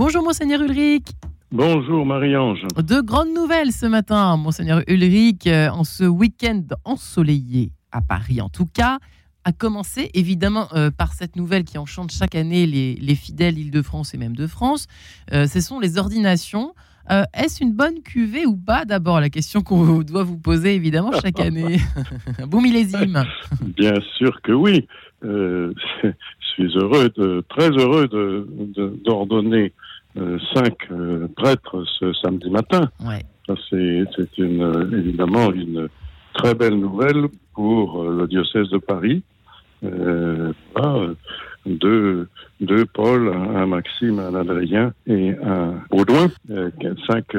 Bonjour Monseigneur Ulrich. Bonjour Marie-Ange. De grandes nouvelles ce matin, Monseigneur Ulrich, euh, en ce week-end ensoleillé à Paris en tout cas, a commencé évidemment euh, par cette nouvelle qui enchante chaque année les, fidèles Île-de-France et même de France. Euh, ce sont les ordinations. Est-ce une bonne cuvée ou pas? D'abord, la question qu'on doit vous poser évidemment chaque année. bon millésime. Bien sûr que oui. je suis heureux, de, très heureux d'ordonner euh, cinq euh, prêtres ce samedi matin. c'est une, évidemment une très belle nouvelle pour euh, le diocèse de Paris. Euh, deux, deux Paul, un, Maxime, un Adrien et un Baudouin, cinq,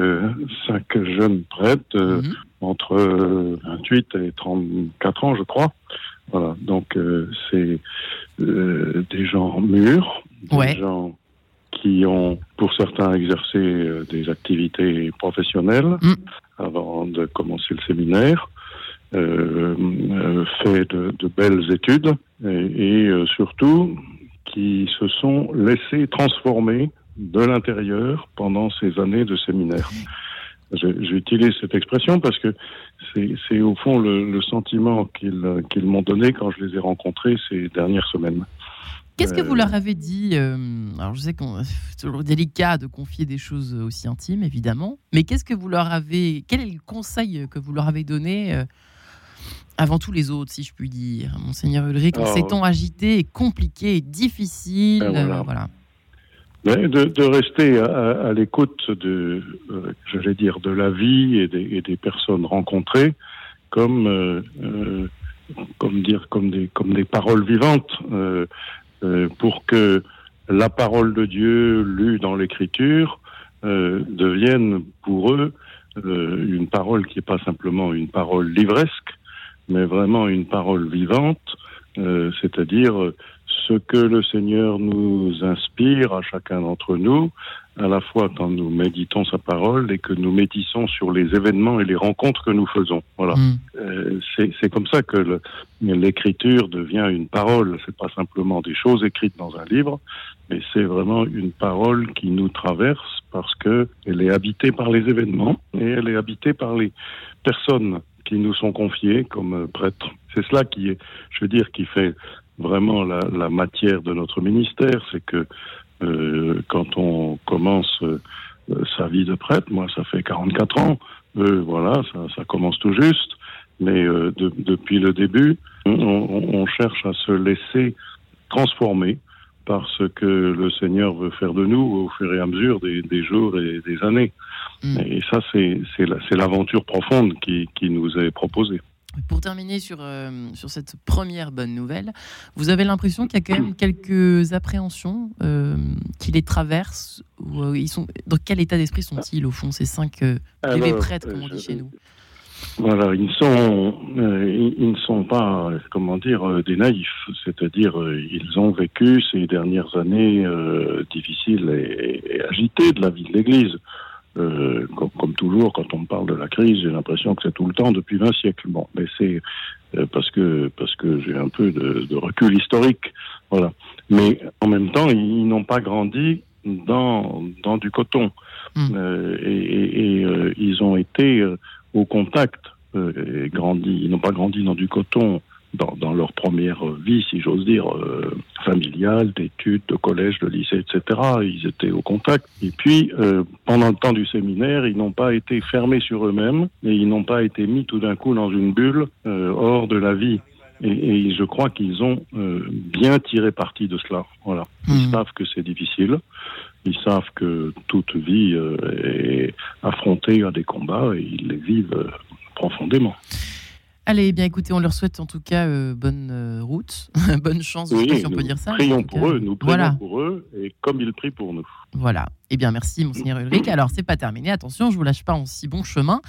cinq jeunes prêtres mhm. entre 28 et 34 ans, je crois. Voilà, donc c'est des gens mûrs, des gens qui ont, pour certains, exercé euh, des activités professionnelles mm. avant de commencer le séminaire, euh, euh fait de, de, belles études et, et euh, surtout qui se sont laissés transformer de l'intérieur pendant ces années de séminaire. J'utilise cette expression parce que c'est au fond le, le sentiment qu'ils qu'ils m'ont donné quand je les ai rencontrés ces dernières semaines. Qu'est-ce que vous leur avez dit euh, Alors, je sais que c'est toujours délicat de confier des choses aussi intimes, évidemment. Mais qu'est-ce que vous leur avez. Quel est le conseil que vous leur avez donné euh, avant tous les autres, si je puis dire, Monseigneur Ulrich, en ces temps agités et compliqués et difficiles ben voilà. De, rester à, l'écoute de, euh, j'allais dire, de la vie et des, personnes rencontrées comme, comme dire, comme des, comme des paroles vivantes. Euh, pour que la parole de Dieu lue dans l'Écriture euh, devienne pour eux euh, une parole qui n'est pas simplement une parole livresque, mais vraiment une parole vivante, c'est-à-dire ce que le Seigneur nous inspire à chacun d'entre nous, à la fois quand nous méditons sa parole et que nous méditons sur les événements et les rencontres que nous faisons. Voilà. Mm. Euh, c'est comme ça que l'écriture devient une parole. C'est pas simplement des choses écrites dans un livre, mais c'est vraiment une parole qui nous traverse parce que elle est habitée par les événements et elle est habitée par les personnes qui nous sont confiées comme prêtres. C'est cela qui est, je veux dire, qui fait vraiment la, matière de notre ministère, c'est que euh, quand on commence euh, sa vie de prêtre, moi ça fait 44 ans, euh, voilà, ça, commence tout juste, mais de, depuis le début, on, cherche à se laisser transformer par ce que le Seigneur veut faire de nous au fur et à mesure des, des jours et des années. Mm. Et ça, c'est l'aventure profonde qui, qui nous est proposée. Pour terminer sur, euh, sur cette première bonne nouvelle, vous avez l'impression qu'il y a quand même quelques appréhensions euh, qui les traversent ou, euh, ils sont, Dans quel état d'esprit sont-ils, au fond, ces cinq bébés prêtres, comme on dit chez nous? Voilà, ils sont, ils, ne sont pas, comment dire, des naïfs. C'est-à-dire, ils ont vécu ces dernières années difficiles et, et, agitées de la vie de l'Église. Euh, comme, toujours, quand on parle de la crise, j'ai l'impression que c'est tout le temps depuis 20 siècles. Bon, mais c'est euh, parce que parce que j'ai un peu de, de, recul historique, voilà. Mais en même temps, ils, n'ont pas grandi dans dans du coton hmm. euh, et, et, et euh, ils ont été au contact et grandi. Ils n'ont pas grandi dans du coton dans, dans, leur première vie, si j'ose dire, euh, familiale, d'études, de collège, de lycée, etc. Ils étaient au contact. Et puis, euh, pendant le temps du séminaire, ils n'ont pas été fermés sur eux-mêmes et ils n'ont pas été mis tout d'un coup dans une bulle euh, hors de la vie. Et, et je crois qu'ils ont euh, bien tiré parti de cela. Voilà. Ils mmh. savent que c'est difficile. Ils savent que toute vie euh, est affrontée à des combats et ils les vivent profondément. Allez, eh bien écoutez, on leur souhaite en tout cas euh, bonne euh, route, bonne chance, oui, si on peut dire ça. Prions pour eux, nous prions pour eux, et comme ils prient pour nous. Voilà. Eh bien, merci, Monseigneur Ulrich. Alors, c'est pas terminé. Attention, je vous lâche pas en si bon chemin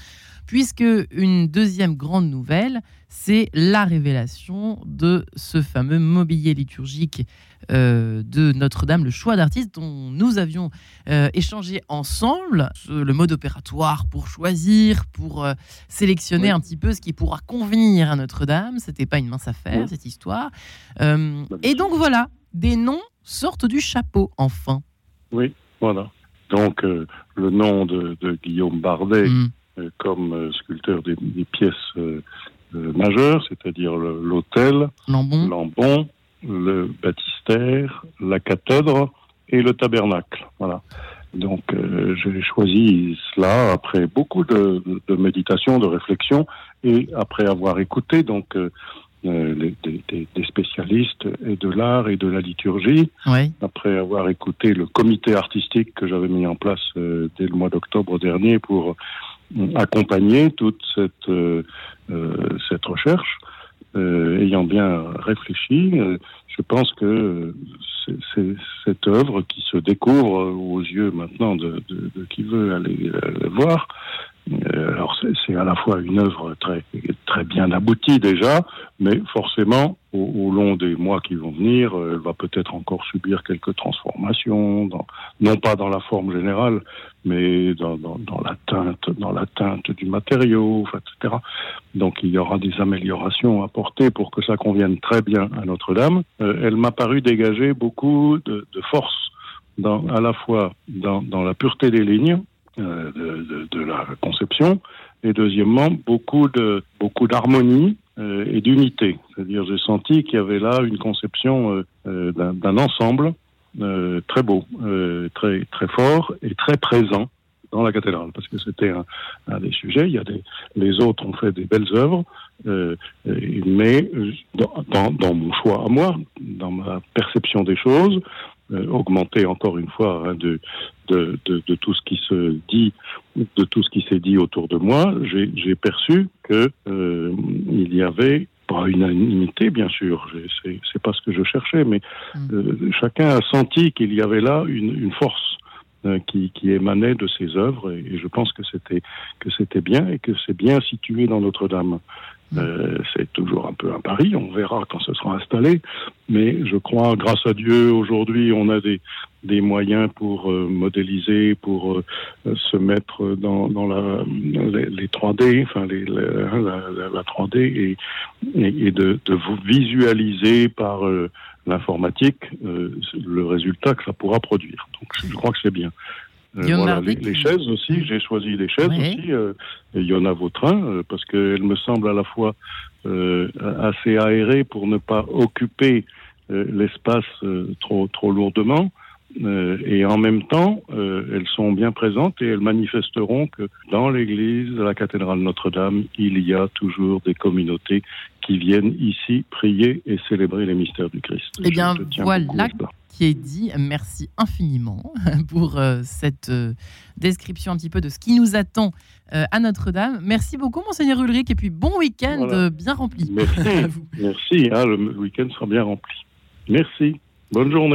puisque une deuxième grande nouvelle, c'est la révélation de ce fameux mobilier liturgique euh, de Notre-Dame, le choix d'artistes dont nous avions euh, échangé ensemble, le mode opératoire pour choisir, pour euh, sélectionner un petit peu ce qui pourra convenir à Notre-Dame. C'était pas une mince affaire cette histoire. et donc voilà, des noms sortent du chapeau enfin. Oui, voilà. donc le nom de, Guillaume Bardet Mm. Comme sculpteur des, des pièces majeures, c'est-à-dire l'autel, Lambon. Le baptistère, la cathèdre et le tabernacle. Voilà. Donc euh, j'ai choisi cela après beaucoup de, de, méditation, de réflexion et après avoir écouté donc euh, euh les, des, des, spécialistes et de l'art et de la liturgie, oui. après avoir écouté le comité artistique que j'avais mis en place euh, dès le mois d'octobre dernier pour euh, accompagner toute cette cette recherche. ayant bien réfléchi, je pense que c'est cette œuvre qui se découvre aux yeux maintenant de, de, de qui veut aller la voir. Euh, alors c'est à la fois une œuvre très très bien aboutie déjà, mais forcément au, au, long des mois qui vont venir, elle va peut-être encore subir quelques transformations, dans, non pas dans la forme générale, mais dans, dans, dans, la teinte, dans la teinte du matériau, etc. Donc il y aura des améliorations apportées pour que ça convienne très bien à Notre-Dame. Euh, elle m'a paru dégager beaucoup de, de force, dans, à la fois dans, dans la pureté des lignes, euh, de, de, de, la conception, et deuxièmement beaucoup de beaucoup d'harmonie euh, et d'unité. C'est-à-dire j'ai senti qu'il y avait là une conception euh, d'un ensemble euh, très beau, euh, très très fort et très présent dans la cathédrale, parce que c'était un, un, des sujets. Il y a des, les autres ont fait des belles œuvres, euh, mais dans, dans, mon choix à moi, dans ma perception des choses, euh, augmenté encore une fois hein, de, de, de, de, tout ce qui se dit, de tout ce qui s'est dit autour de moi, j'ai perçu que euh, il y avait pas unanimité, bien sûr, c'est pas ce que je cherchais, mais euh, chacun a senti qu'il y avait là une, une force euh, qui, qui, émanait de ses œuvres, et, et je pense que c'était que c'était bien et que c'est bien situé dans Notre-Dame. Euh, c'est toujours un peu un pari, on verra quand ce sera installé, mais je crois, grâce à Dieu, aujourd'hui, on a des, des moyens pour euh, modéliser, pour euh, se mettre dans, dans la, les, les 3D, enfin la, la, la 3D, et, et, de, de, vous visualiser par l'informatique le résultat que ça pourra produire. Donc je crois que c'est bien. Euh, voilà, les, les, chaises aussi, j'ai choisi les chaises Ouais. aussi. Euh, il y en a Vautrin, euh, parce qu'elles me semblent à la fois euh, assez aérées pour ne pas occuper euh, l'espace euh, trop, trop lourdement. Euh, et en même temps, euh, elles sont bien présentes et elles manifesteront que dans l'église de la cathédrale Notre-Dame, il y a toujours des communautés qui viennent ici prier et célébrer les mystères du Christ. Eh bien, voilà. Qui est dit. Merci infiniment pour euh, cette euh, description un petit peu de ce qui nous attend euh, à Notre-Dame. Merci beaucoup, Monseigneur Ulrich, et puis bon week-end Voilà. bien rempli. Merci. À vous. Merci, hein, le week-end sera bien rempli. Merci. Bonne journée.